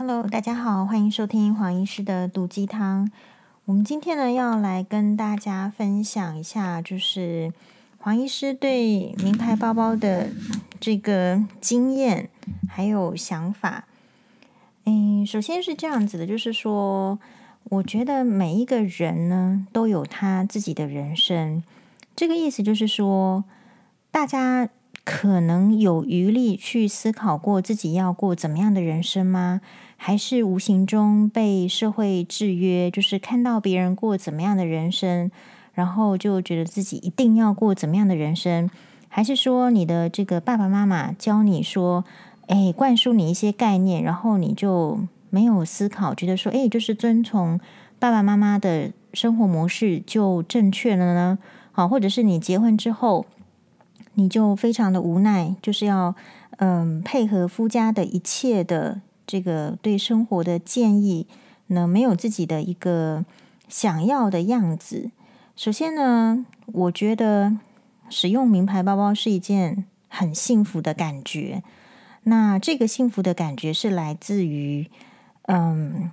Hello，大家好，欢迎收听黄医师的毒鸡汤。我们今天呢要来跟大家分享一下，就是黄医师对名牌包包的这个经验还有想法。嗯，首先是这样子的，就是说，我觉得每一个人呢都有他自己的人生。这个意思就是说，大家。可能有余力去思考过自己要过怎么样的人生吗？还是无形中被社会制约，就是看到别人过怎么样的人生，然后就觉得自己一定要过怎么样的人生？还是说你的这个爸爸妈妈教你说，哎，灌输你一些概念，然后你就没有思考，觉得说，哎，就是遵从爸爸妈妈的生活模式就正确了呢？好，或者是你结婚之后。你就非常的无奈，就是要嗯配合夫家的一切的这个对生活的建议呢，没有自己的一个想要的样子。首先呢，我觉得使用名牌包包是一件很幸福的感觉。那这个幸福的感觉是来自于嗯，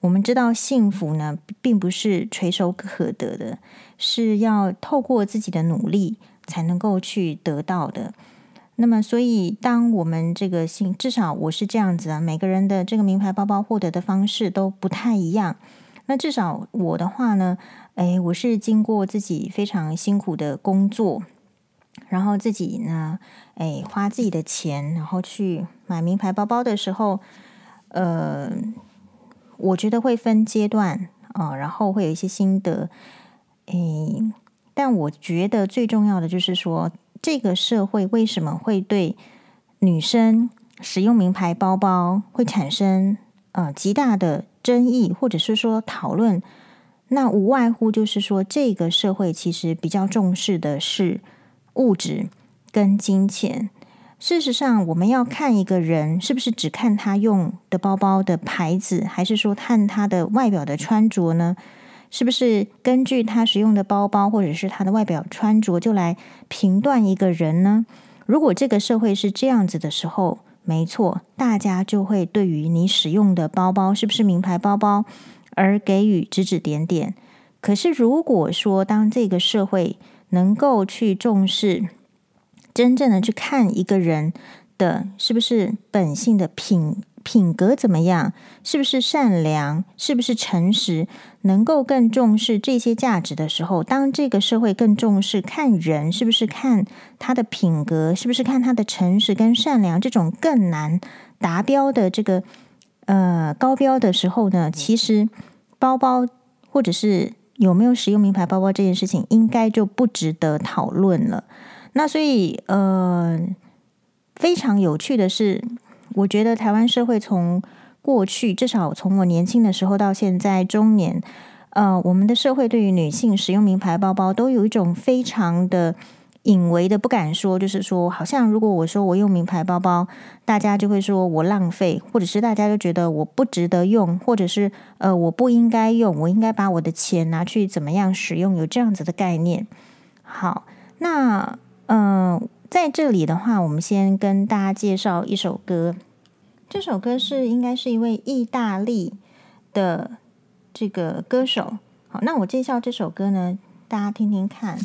我们知道幸福呢，并不是垂手可得的，是要透过自己的努力。才能够去得到的。那么，所以当我们这个幸，至少我是这样子啊，每个人的这个名牌包包获得的方式都不太一样。那至少我的话呢，诶，我是经过自己非常辛苦的工作，然后自己呢，诶，花自己的钱，然后去买名牌包包的时候，呃，我觉得会分阶段啊，然后会有一些心得，诶。但我觉得最重要的就是说，这个社会为什么会对女生使用名牌包包会产生呃极大的争议，或者是说讨论？那无外乎就是说，这个社会其实比较重视的是物质跟金钱。事实上，我们要看一个人是不是只看他用的包包的牌子，还是说看他的外表的穿着呢？是不是根据他使用的包包，或者是他的外表穿着，就来评断一个人呢？如果这个社会是这样子的时候，没错，大家就会对于你使用的包包是不是名牌包包而给予指指点点。可是，如果说当这个社会能够去重视，真正的去看一个人的是不是本性的品。品格怎么样？是不是善良？是不是诚实？能够更重视这些价值的时候，当这个社会更重视看人，是不是看他的品格？是不是看他的诚实跟善良？这种更难达标的这个呃高标的时候呢？其实包包或者是有没有使用名牌包包这件事情，应该就不值得讨论了。那所以呃，非常有趣的是。我觉得台湾社会从过去，至少从我年轻的时候到现在中年，呃，我们的社会对于女性使用名牌包包都有一种非常的隐微的不敢说，就是说，好像如果我说我用名牌包包，大家就会说我浪费，或者是大家就觉得我不值得用，或者是呃我不应该用，我应该把我的钱拿去怎么样使用，有这样子的概念。好，那嗯。在这里的话，我们先跟大家介绍一首歌。这首歌是应该是一位意大利的这个歌手。好，那我介绍这首歌呢，大家听听看。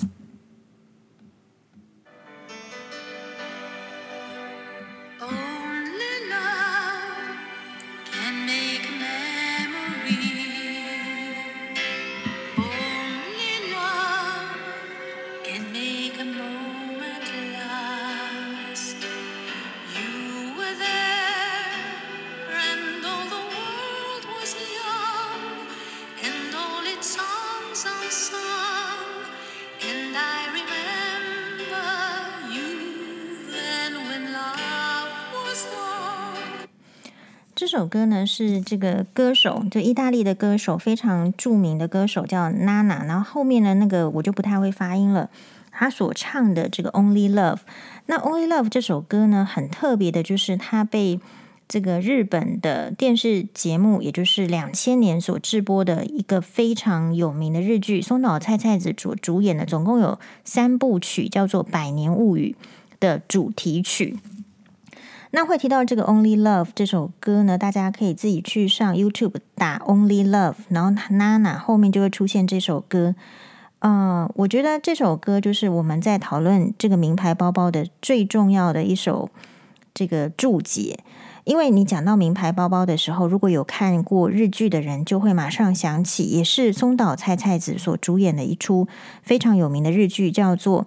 首歌呢是这个歌手，就意大利的歌手，非常著名的歌手叫娜娜。然后后面的那个我就不太会发音了。他所唱的这个《Only Love》，那《Only Love》这首歌呢，很特别的，就是他被这个日本的电视节目，也就是两千年所制播的一个非常有名的日剧，松岛菜菜子主主演的，总共有三部曲，叫做《百年物语》的主题曲。那会提到这个《Only Love》这首歌呢，大家可以自己去上 YouTube 打《Only Love》，然后 Nana 后面就会出现这首歌。嗯、我觉得这首歌就是我们在讨论这个名牌包包的最重要的一首这个注解。因为你讲到名牌包包的时候，如果有看过日剧的人，就会马上想起，也是松岛菜菜子所主演的一出非常有名的日剧，叫做《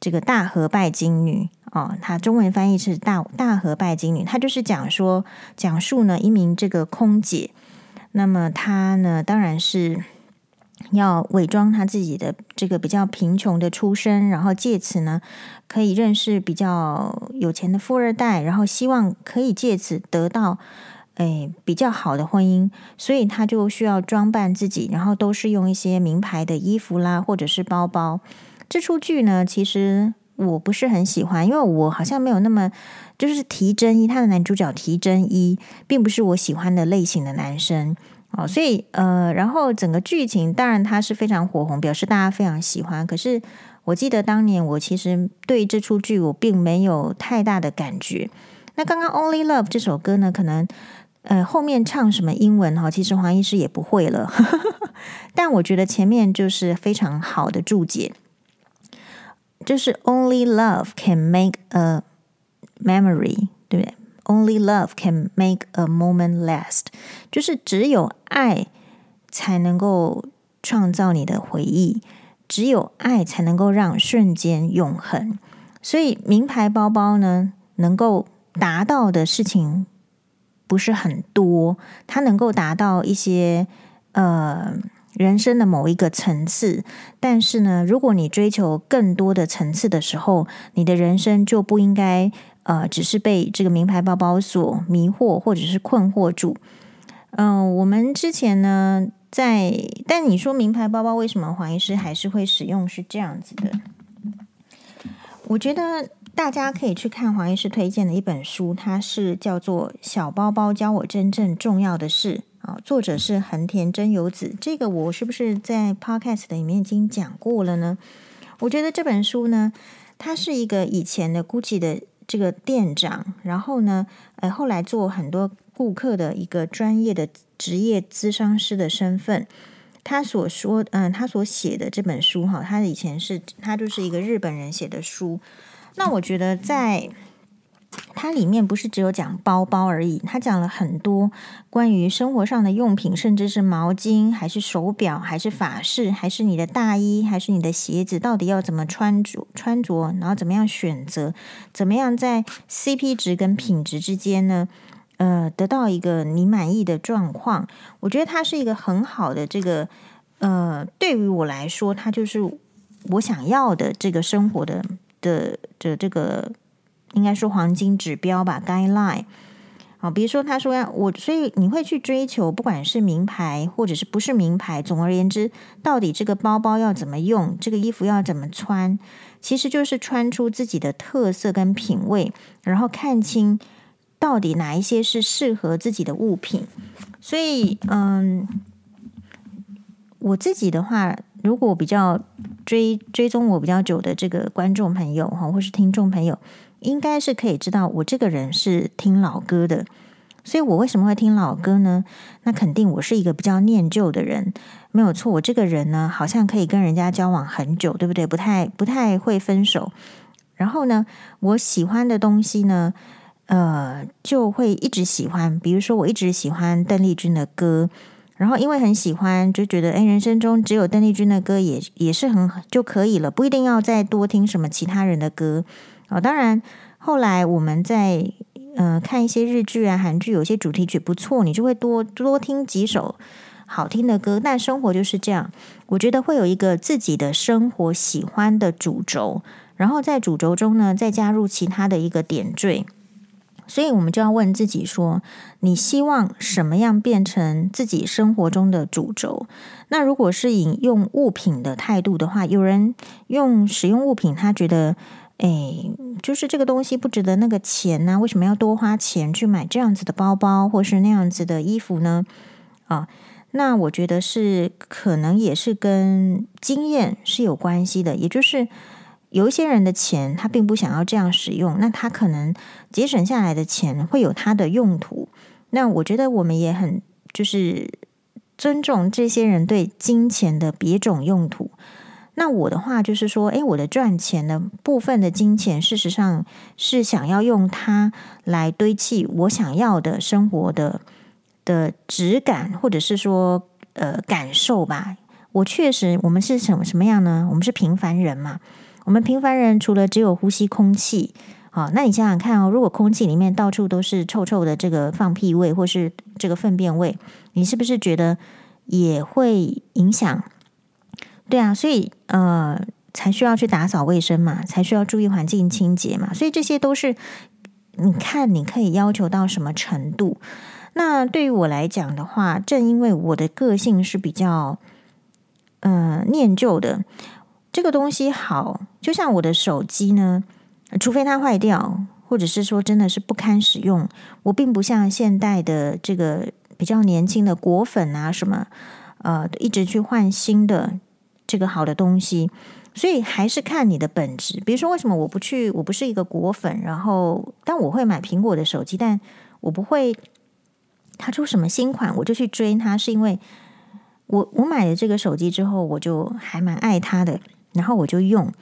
这个大和拜金女》哦，她中文翻译是大《大和拜金女》，她就是讲说讲述呢一名这个空姐，那么她呢当然是。要伪装她自己的这个比较贫穷的出身，然后借此呢，可以认识比较有钱的富二代，然后希望可以借此得到诶比较好的婚姻，所以他就需要装扮自己，然后都是用一些名牌的衣服啦，或者是包包。这出剧呢，其实我不是很喜欢，因为我好像没有那么就是提真一，他的男主角提真一，并不是我喜欢的类型的男生。哦，所以呃，然后整个剧情当然他是非常火红，表示大家非常喜欢。可是我记得当年我其实对这出剧我并没有太大的感觉。那刚刚《Only Love》这首歌呢，可能呃后面唱什么英文哈，其实黄医师也不会了。但我觉得前面就是非常好的注解，就是 “Only love can make a memory”，对不对？Only love can make a moment last，就是只有爱才能够创造你的回忆，只有爱才能够让瞬间永恒。所以名牌包包呢，能够达到的事情不是很多，它能够达到一些呃人生的某一个层次。但是呢，如果你追求更多的层次的时候，你的人生就不应该。呃，只是被这个名牌包包所迷惑，或者是困惑住。嗯、我们之前呢，在但你说名牌包包为什么黄医师还是会使用？是这样子的。我觉得大家可以去看黄医师推荐的一本书，它是叫做《小包包教我真正重要的事》啊，作者是横田真由子。这个我是不是在 Podcast 里面已经讲过了呢？我觉得这本书呢，它是一个以前的 Gucci 的。这个店长，然后呢，呃，后来做很多顾客的一个专业的职业咨商师的身份，他所说，嗯、他所写的这本书哈，他以前是他就是一个日本人写的书，那我觉得在。它里面不是只有讲包包而已，它讲了很多关于生活上的用品，甚至是毛巾，还是手表，还是法式，还是你的大衣，还是你的鞋子，到底要怎么穿着穿着，然后怎么样选择，怎么样在 CP 值跟品质之间呢？呃，得到一个你满意的状况。我觉得它是一个很好的这个，呃，对于我来说，它就是我想要的这个生活的的的这个。应该说黄金指标吧，guideline。好，比如说他说要我，所以你会去追求，不管是名牌或者是不是名牌，总而言之，到底这个包包要怎么用，这个衣服要怎么穿，其实就是穿出自己的特色跟品味，然后看清到底哪一些是适合自己的物品。所以，嗯，我自己的话，如果比较追追踪我比较久的这个观众朋友哈，或是听众朋友。应该是可以知道我这个人是听老歌的，所以我为什么会听老歌呢？那肯定我是一个比较念旧的人，没有错。我这个人呢，好像可以跟人家交往很久，对不对？不太不太会分手。然后呢，我喜欢的东西呢，呃，就会一直喜欢。比如说，我一直喜欢邓丽君的歌，然后因为很喜欢，就觉得哎，人生中只有邓丽君的歌也也是很就可以了，不一定要再多听什么其他人的歌。哦，当然，后来我们在、呃、看一些日剧啊、韩剧，有些主题曲不错，你就会多多听几首好听的歌。但生活就是这样，我觉得会有一个自己的生活喜欢的主轴，然后在主轴中呢，再加入其他的一个点缀。所以我们就要问自己说：你希望什么样变成自己生活中的主轴？那如果是引用物品的态度的话，有人用使用物品，他觉得。哎，就是这个东西不值得那个钱呢？为什么要多花钱去买这样子的包包，或是那样子的衣服呢？啊，那我觉得是可能也是跟经验是有关系的。也就是有一些人的钱他并不想要这样使用，那他可能节省下来的钱会有他的用途。那我觉得我们也很就是尊重这些人对金钱的别种用途。那我的话就是说，诶，我的赚钱的部分的金钱，事实上是想要用它来堆砌我想要的生活的的质感，或者是说呃感受吧。我确实，我们是什么什么样呢？我们是平凡人嘛。我们平凡人除了只有呼吸空气，好，那你想想看哦，如果空气里面到处都是臭臭的这个放屁味，或是这个粪便味，你是不是觉得也会影响？对啊，所以呃，才需要去打扫卫生嘛，才需要注意环境清洁嘛。所以这些都是你看你可以要求到什么程度。那对于我来讲的话，正因为我的个性是比较呃念旧的，这个东西好，就像我的手机呢，除非它坏掉，或者是说真的是不堪使用，我并不像现代的这个比较年轻的果粉啊什么呃，一直去换新的。这个好的东西，所以还是看你的本质。比如说，为什么我不去？我不是一个果粉，然后但我会买苹果的手机，但我不会它出什么新款我就去追它，是因为我我买了这个手机之后，我就还蛮爱它的，然后我就用。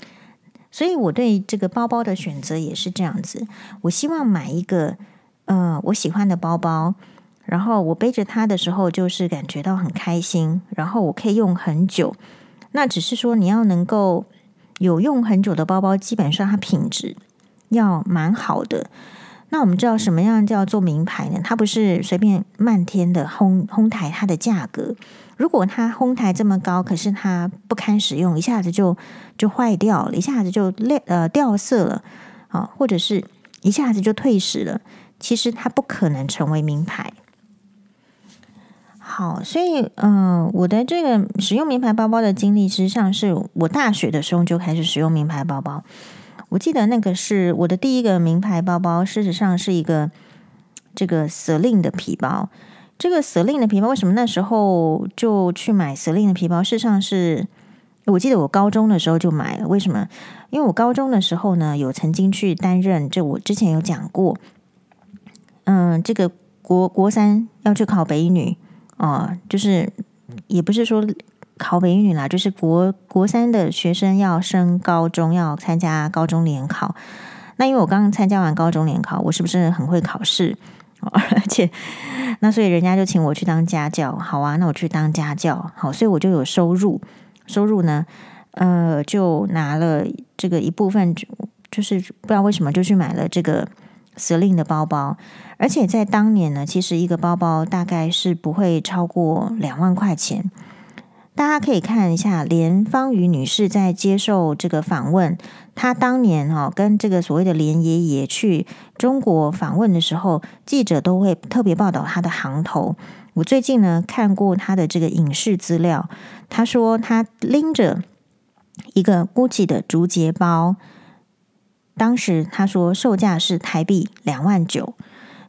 所以我对这个包包的选择也是这样子，我希望买一个呃我喜欢的包包，然后我背着它的时候就是感觉到很开心，然后我可以用很久。那只是说，你要能够有用很久的包包，基本上它品质要蛮好的。那我们知道什么样叫做名牌呢？它不是随便漫天的哄哄抬它的价格。如果它哄抬这么高，可是它不堪使用，一下子就就坏掉了，一下子就裂呃掉色了啊，或者是一下子就退时了，其实它不可能成为名牌。好，所以嗯、我的这个使用名牌包包的经历，实际上是我大学的时候就开始使用名牌包包。我记得那个是我的第一个名牌包包，事实上是一个这个 Celine 的皮包。这个 Celine 的皮包，为什么那时候就去买 Celine 的皮包？事实上是我记得我高中的时候就买了。为什么？因为我高中的时候呢，有曾经去担任，这我之前有讲过，嗯，这个国国三要去考北女哦，就是也不是说考北一女啦，就是国国三的学生要升高中，要参加高中联考。那因为我刚刚参加完高中联考，我是不是很会考试？而且那所以人家就请我去当家教，好啊，那我去当家教，好，所以我就有收入。收入呢，呃，就拿了这个一部分，就是不知道为什么就去买了这个。Celine 的包包，而且在当年呢，其实一个包包大概是不会超过两万块钱。大家可以看一下，连方瑜女士在接受这个访问，她当年哈跟这个所谓的连爷爷去中国访问的时候，记者都会特别报道她的行头。我最近呢看过她的这个影视资料，她说她拎着一个 Gucci 的竹节包。当时他说售价是台币两万九，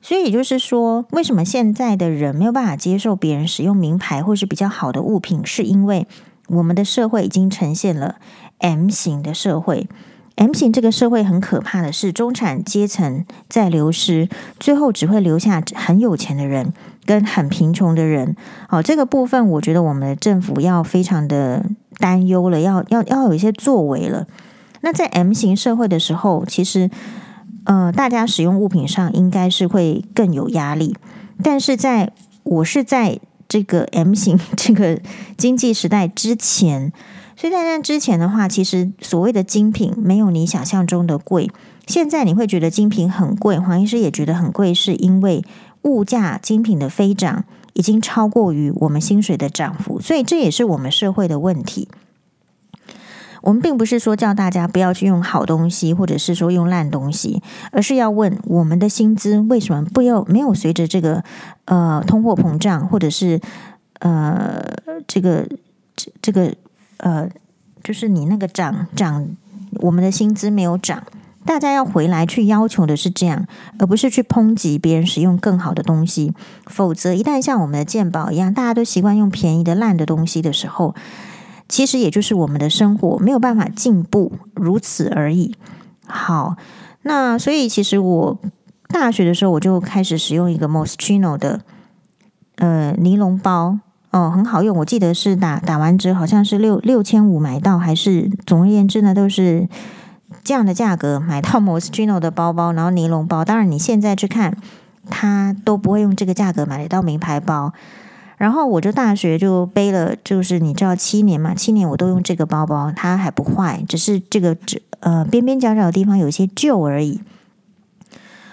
所以也就是说，为什么现在的人没有办法接受别人使用名牌或是比较好的物品，是因为我们的社会已经呈现了 M 型的社会。M 型这个社会很可怕的是，中产阶层在流失，最后只会留下很有钱的人跟很贫穷的人。好，这个部分我觉得我们的政府要非常的担忧了，要要要有一些作为了。那在 M 型社会的时候，其实，呃，大家使用物品上应该是会更有压力。但是在我是在这个 M 型这个经济时代之前，所以在那之前的话，其实所谓的精品没有你想象中的贵。现在你会觉得精品很贵，黄医师也觉得很贵，是因为物价精品的飞涨已经超过于我们薪水的涨幅，所以这也是我们社会的问题。我们并不是说叫大家不要去用好东西，或者是说用烂东西，而是要问我们的薪资为什么不要没有随着这个呃通货膨胀，或者是呃这个这这个呃就是你那个涨涨，我们的薪资没有涨，大家要回来去要求的是这样，而不是去抨击别人使用更好的东西。否则，一旦像我们的鉴宝一样，大家都习惯用便宜的烂的东西的时候。其实也就是我们的生活没有办法进步，如此而已。好，那所以其实我大学的时候我就开始使用一个 Moschino 的呃尼龙包哦，很好用。我记得是打打完折好像是六六千五买到，还是总而言之呢，都是这样的价格买到 Moschino 的包包，然后尼龙包。当然你现在去看，它都不会用这个价格买得到名牌包。然后我就大学就背了，就是你知道七年嘛，七年我都用这个包包，它还不坏，只是这个呃边边角角的地方有些旧而已。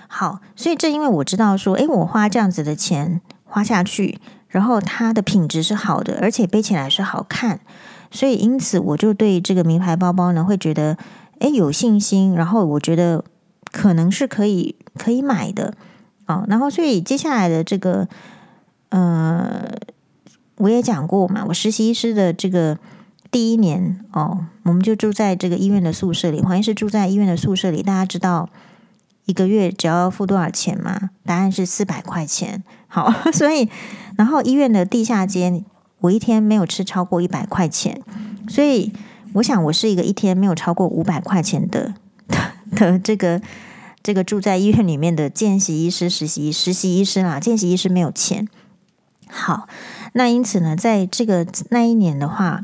好，所以正因为我知道说，诶，我花这样子的钱花下去，然后它的品质是好的，而且背起来是好看，所以因此我就对这个名牌包包呢会觉得诶有信心，然后我觉得可能是可以可以买的哦，然后所以接下来的这个。呃，我也讲过嘛，我实习医师的这个第一年哦，我们就住在这个医院的宿舍里。黄医师住在医院的宿舍里，大家知道一个月只要付多少钱吗？答案是四百块钱。好，所以然后医院的地下街，我一天没有吃超过一百块钱，所以我想我是一个一天没有超过五百块钱的 的这个这个住在医院里面的见习医师、实习实习医师啦。见习医师没有钱。好，那因此呢，在这个那一年的话，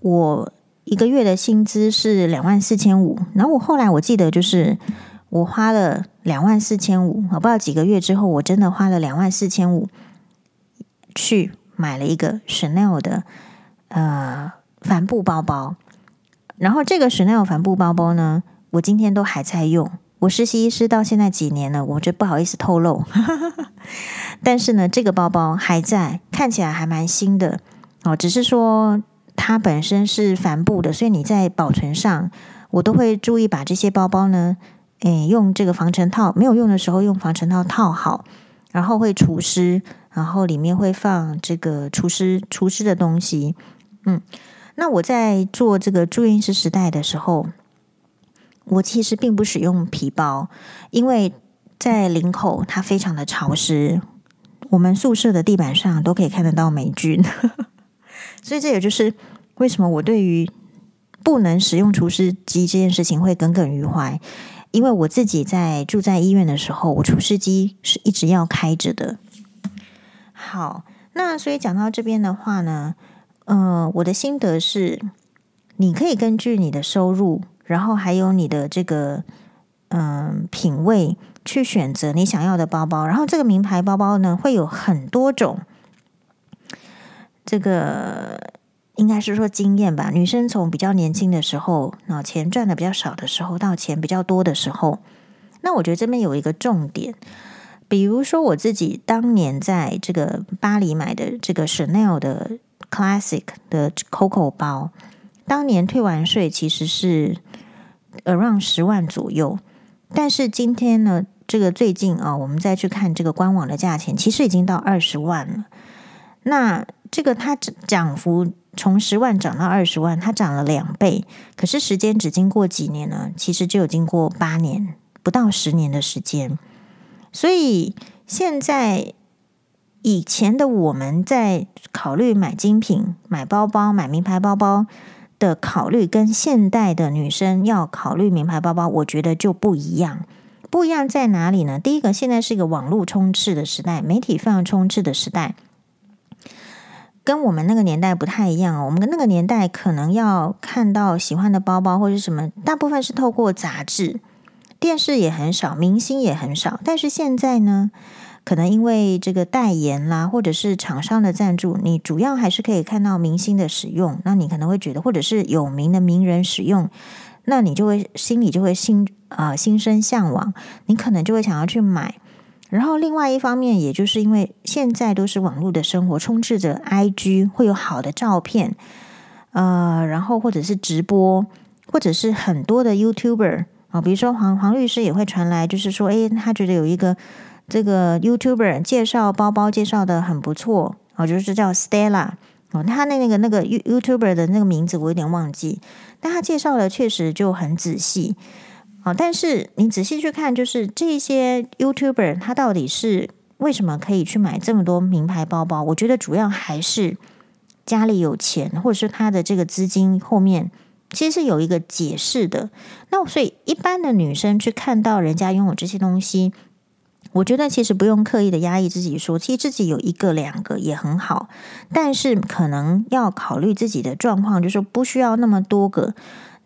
我一个月的薪资是两万四千五。然后我后来我记得，就是我花了两万四千五，我不知道几个月之后，我真的花了两万四千五去买了一个 Chanel 的呃帆布包包。然后这个 Chanel 帆布包包呢，我今天都还在用。我实习医师到现在几年了，我就不好意思透露。但是呢，这个包包还在，看起来还蛮新的哦。只是说它本身是帆布的，所以你在保存上，我都会注意把这些包包呢，诶，用这个防尘套，没有用的时候用防尘套套好，然后会除湿，然后里面会放这个除湿除湿的东西。嗯，那我在做这个住院医师时代的时候。我其实并不使用皮包，因为在领口它非常的潮湿，我们宿舍的地板上都可以看得到霉菌，所以这也就是为什么我对于不能使用除湿机这件事情会耿耿于怀。因为我自己在住在医院的时候，我除湿机是一直要开着的。好，那所以讲到这边的话呢，呃，我的心得是，你可以根据你的收入。然后还有你的这个嗯品味，去选择你想要的包包。然后这个名牌包包呢，会有很多种。这个应该是说经验吧。女生从比较年轻的时候，那钱赚的比较少的时候，到钱比较多的时候，那我觉得这边有一个重点。比如说我自己当年在这个巴黎买的这个 Chanel 的 Classic 的 Coco 包。当年退完税其实是 around 十万左右，但是今天呢，这个最近啊，我们再去看这个官网的价钱，其实已经到二十万了。那这个它涨幅从十万涨到二十万，它涨了两倍。可是时间只经过几年呢？其实就有经过八年，不到十年的时间。所以现在以前的我们在考虑买精品、买包包、买名牌包包。的考虑跟现代的女生要考虑名牌包包，我觉得就不一样。不一样在哪里呢？第一个，现在是一个网络充斥的时代，媒体非常充斥的时代，跟我们那个年代不太一样哦。我们那个年代可能要看到喜欢的包包或者什么，大部分是透过杂志、电视也很少，明星也很少。但是现在呢？可能因为这个代言啦，或者是厂商的赞助，你主要还是可以看到明星的使用。那你可能会觉得，或者是有名的名人使用，那你就会心里就会心啊、呃、心生向往，你可能就会想要去买。然后另外一方面，也就是因为现在都是网络的生活，充斥着 IG，会有好的照片，呃，然后或者是直播，或者是很多的 YouTuber 啊、比如说黄黄律师也会传来，就是说，诶，他觉得有一个。这个 YouTuber 介绍包包介绍的很不错哦，就是叫 Stella 哦，他那那个那个 YouTuber 的那个名字我有点忘记，但他介绍的确实就很仔细哦。但是你仔细去看，就是这些 YouTuber 他到底是为什么可以去买这么多名牌包包？我觉得主要还是家里有钱，或者是他的这个资金后面其实是有一个解释的。那所以一般的女生去看到人家拥有这些东西，我觉得其实不用刻意的压抑自己说，其实自己有一个两个也很好，但是可能要考虑自己的状况，就是不需要那么多个。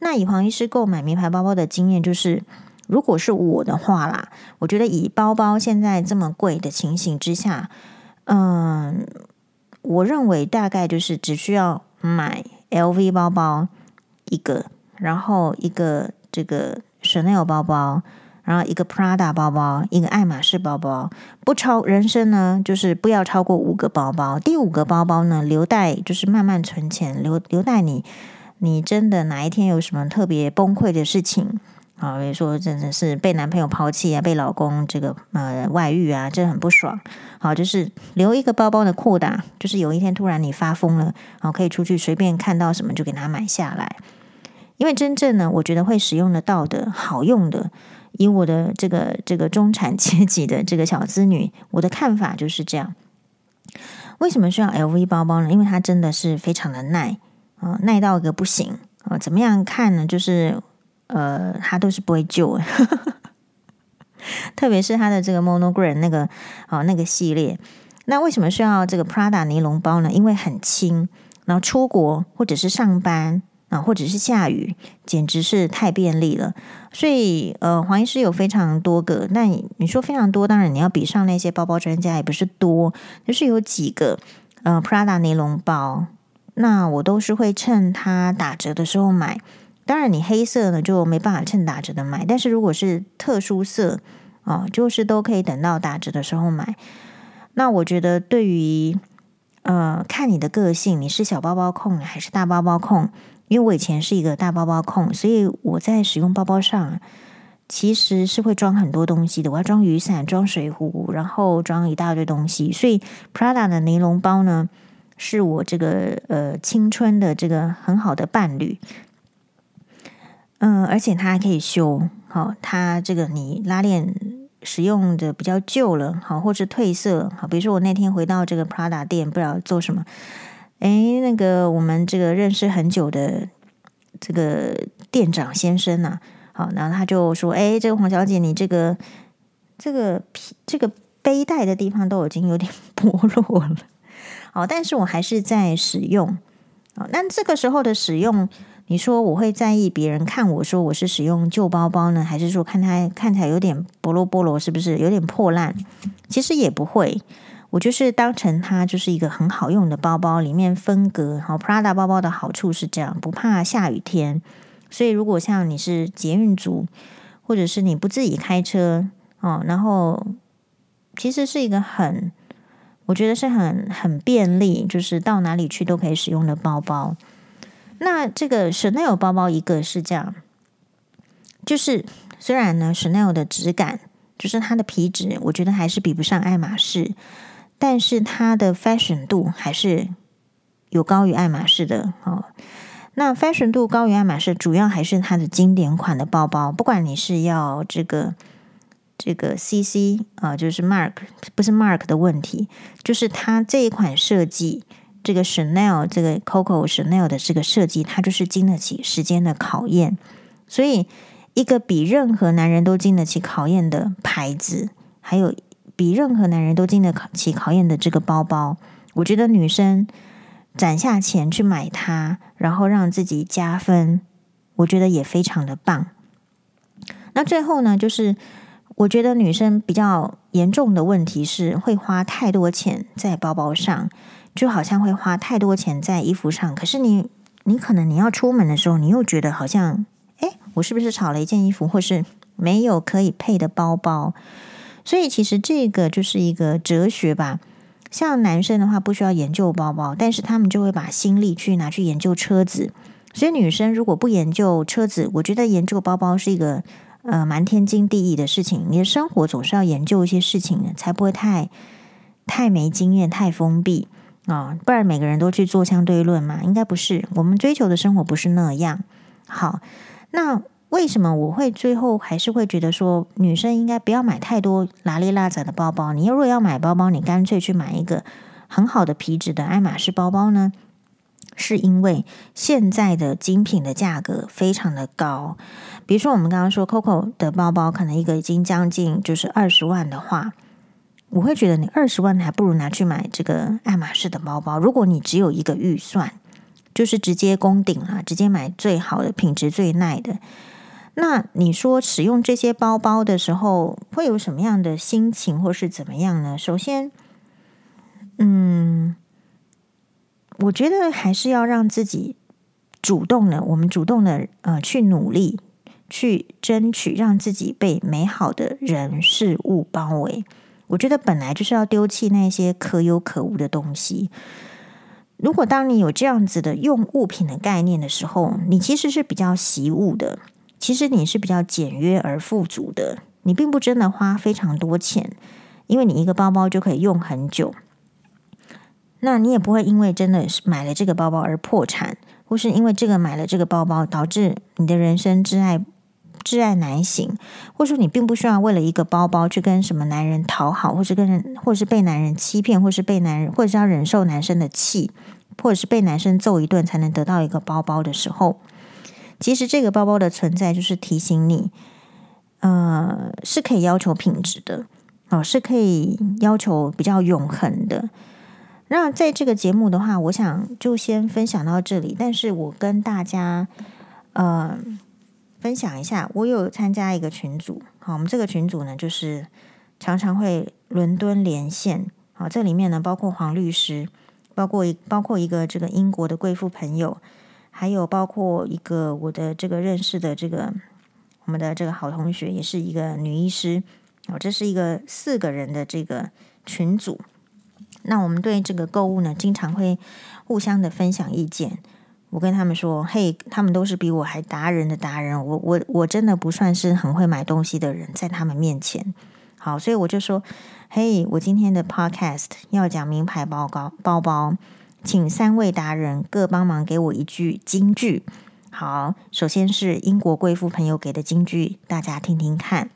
那以黄医师购买名牌包包的经验，就是如果是我的话啦，我觉得以包包现在这么贵的情形之下，嗯，我认为大概就是只需要买 LV 包包一个，然后一个这个 Chanel 包包，然后一个 Prada 包包，一个爱马仕包包，不超人生呢，就是不要超过五个包包。第五个包包呢，留待就是慢慢存钱，留留待你。你真的哪一天有什么特别崩溃的事情啊？比如说真的是被男朋友抛弃啊，被老公这个呃外遇啊，这很不爽。好，就是留一个包包的扩大，就是有一天突然你发疯了，好，可以出去随便看到什么就给它买下来。因为真正呢，我觉得会使用得到的好用的，以我的这个这个中产阶级的这个小资女，我的看法就是这样。为什么需要 LV 包包呢？因为它真的是非常的耐。啊、耐到个不行啊、怎么样看呢？就是呃，它都是不会旧的，特别是它的这个 Monogram 那个啊那个系列。那为什么需要这个 Prada 尼龙包呢？因为很轻，然后出国或者是上班啊，或者是下雨，简直是太便利了。所以呃，黄医师有非常多个。那你说非常多，当然你要比上那些包包专家也不是多，就是有几个呃 Prada 尼龙包。那我都是会趁它打折的时候买，当然你黑色呢就没办法趁打折的买，但是如果是特殊色啊，就是都可以等到打折的时候买。那我觉得对于呃看你的个性，你是小包包控还是大包包控？因为我以前是一个大包包控，所以我在使用包包上其实是会装很多东西的，我要装雨伞、装水壶，然后装一大堆东西，所以 Prada 的尼龙包呢。是我这个呃青春的这个很好的伴侣，嗯，而且它还可以修，好，它这个你拉链使用的比较旧了，好，或是褪色，好，比如说我那天回到这个 Prada 店，不知道做什么，诶，那个我们这个认识很久的这个店长先生呐，好，然后他就说，诶，这个黄小姐，你这个这个皮这个背带的地方都已经有点 剥落了。好，但是我还是在使用。好，那这个时候的使用，你说我会在意别人看我说我是使用旧包包呢，还是说看它看起来有点菠萝菠萝，是不是有点破烂？其实也不会，我就是当成它就是一个很好用的包包，里面分隔。好，Prada 包包的好处是这样，不怕下雨天。所以如果像你是捷运族，或者是你不自己开车哦，然后其实是一个很。我觉得是很很便利，就是到哪里去都可以使用的包包。那这个 Chanel 包包一个是这样，就是虽然呢 Chanel 的质感，就是它的皮质，我觉得还是比不上爱马仕，但是它的 fashion 度还是有高于爱马仕的哦。那 fashion 度高于爱马仕，主要还是它的经典款的包包，不管你是要这个。这个 CC 啊，就是 Mark 不是 Mark 的问题，就是它这一款设计，这个 Chanel 这个 Coco Chanel 的这个设计，它就是经得起时间的考验。所以，一个比任何男人都经得起考验的牌子，还有比任何男人都经得起考验的这个包包，我觉得女生攒下钱去买它，然后让自己加分，我觉得也非常的棒。那最后呢，就是。我觉得女生比较严重的问题是会花太多钱在包包上，就好像会花太多钱在衣服上。可是你，你可能你要出门的时候，你又觉得好像，诶，我是不是少了一件衣服，或是没有可以配的包包？所以其实这个就是一个哲学吧。像男生的话不需要研究包包，但是他们就会把心力去拿去研究车子。所以女生如果不研究车子，我觉得研究包包是一个。呃，蛮天经地义的事情。你的生活总是要研究一些事情的，才不会太太没经验、太封闭啊、哦。不然每个人都去做相对论嘛，应该不是。我们追求的生活不是那样。好，那为什么我会最后还是会觉得说，女生应该不要买太多拉里拉杂的包包？你如果要买包包，你干脆去买一个很好的皮质的爱马仕包包呢？是因为现在的精品的价格非常的高。比如说，我们刚刚说 Coco 的包包，可能一个已经将近就是二十万的话，我会觉得你二十万还不如拿去买这个爱马仕的包包。如果你只有一个预算，就是直接攻顶啊，直接买最好的品质最耐的。那你说使用这些包包的时候会有什么样的心情，或是怎么样呢？首先，嗯，我觉得还是要让自己主动的，我们主动的呃去努力，去争取让自己被美好的人事物包围。我觉得本来就是要丢弃那些可有可无的东西。如果当你有这样子的用物品的概念的时候，你其实是比较习物的。其实你是比较简约而富足的，你并不真的花非常多钱，因为你一个包包就可以用很久。那你也不会因为真的是买了这个包包而破产，或是因为这个买了这个包包导致你的人生挚爱挚爱难行，或者说你并不需要为了一个包包去跟什么男人讨好，或是跟人，或是被男人欺骗，或是被男人，或者是要忍受男生的气，或者是被男生揍一顿才能得到一个包包的时候。其实这个包包的存在就是提醒你，呃，是可以要求品质的，哦，是可以要求比较永恒的。那在这个节目的话，我想就先分享到这里。但是我跟大家，呃，分享一下，我有参加一个群组，好，我们这个群组呢，就是常常会伦敦连线，好，这里面呢包括黄律师，包括一包括一个这个英国的贵妇朋友。还有包括一个我的这个认识的这个我们的这个好同学，也是一个女医师哦，这是一个四个人的这个群组。那我们对这个购物呢，经常会互相的分享意见。我跟他们说：“嘿，他们都是比我还达人的达人，我我我真的不算是很会买东西的人，在他们面前。”好，所以我就说：“嘿，我今天的 podcast 要讲名牌包包包包。”请三位达人各帮忙给我一句金句。好，首先是英国贵妇朋友给的金句，大家听听看。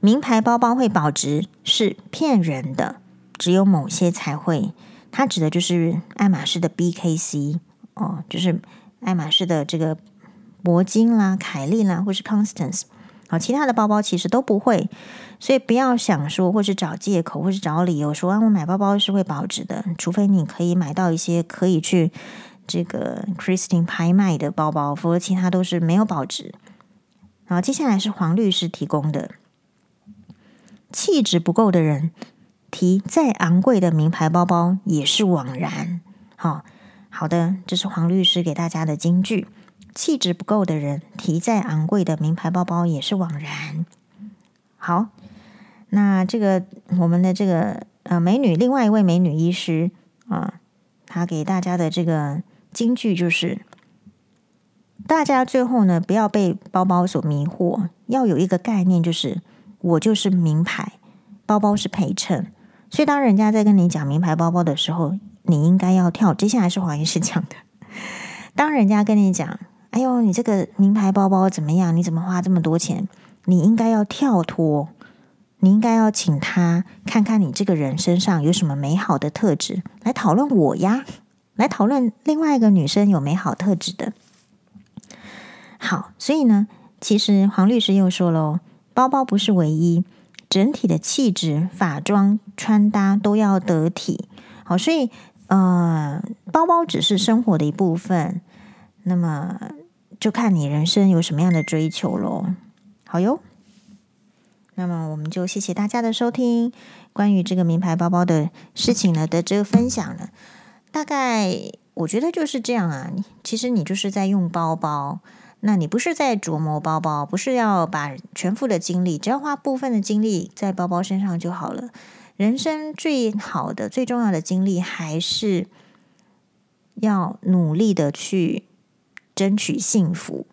名牌包包会保值是骗人的，只有某些才会。它指的就是爱马仕的 BKC 哦，就是爱马仕的这个铂金啦、凯利啦，或是 Constance。好，其他的包包其实都不会，所以不要想说，或是找借口，或是找理由说啊，我买包包是会保值的，除非你可以买到一些可以去这个 Christine 拍卖的包包，否则其他都是没有保值。好，接下来是黄律师提供的，气质不够的人提再昂贵的名牌包包也是枉然。好，好的，这是黄律师给大家的金句。气质不够的人，提再昂贵的名牌包包也是枉然。好，那这个我们的这个呃美女，另外一位美女医师啊，她给大家的这个金句就是：大家最后呢，不要被包包所迷惑，要有一个概念，就是我就是名牌，包包是陪衬。所以当人家在跟你讲名牌包包的时候，你应该要跳。接下来是黄医师讲的，当人家跟你讲。哎呦，你这个名牌包包怎么样？你怎么花这么多钱？你应该要跳脱，你应该要请他看看你这个人身上有什么美好的特质，来讨论我呀，来讨论另外一个女生有美好特质的。好，所以呢，其实黄律师又说了，包包不是唯一，整体的气质、发妆、穿搭都要得体。好，所以呃，包包只是生活的一部分，那么。就看你人生有什么样的追求喽。好哟，那么我们就谢谢大家的收听。关于这个名牌包包的事情呢的这个分享呢，大概我觉得就是这样啊。其实你就是在用包包，那你不是在琢磨包包，不是要把全副的精力，只要花部分的精力在包包身上就好了。人生最好的、最重要的经历，还是要努力的去。争取幸福，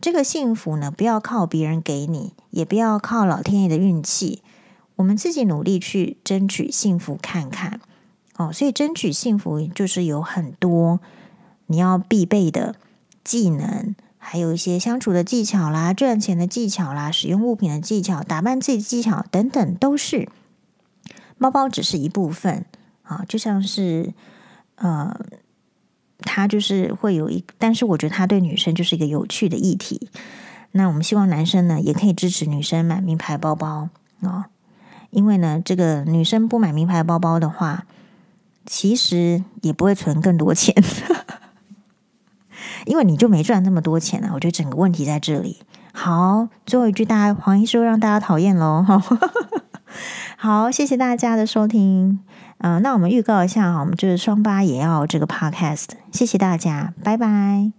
这个幸福呢，不要靠别人给你，也不要靠老天爷的运气，我们自己努力去争取幸福看看。哦，所以争取幸福就是有很多你要必备的技能，还有一些相处的技巧啦、赚钱的技巧啦、使用物品的技巧、打扮自己的技巧等等，都是包包只是一部分啊，就像是呃。他就是会有一，但是我觉得他对女生就是一个有趣的议题。那我们希望男生呢也可以支持女生买名牌包包哦，因为呢，这个女生不买名牌包包的话，其实也不会存更多钱，因为你就没赚那么多钱啊。我觉得整个问题在这里。好，最后一句，大家黄医师又让大家讨厌喽。好，谢谢大家的收听。嗯、那我们预告一下哈，我们就是双八也要这个 podcast。谢谢大家，拜拜。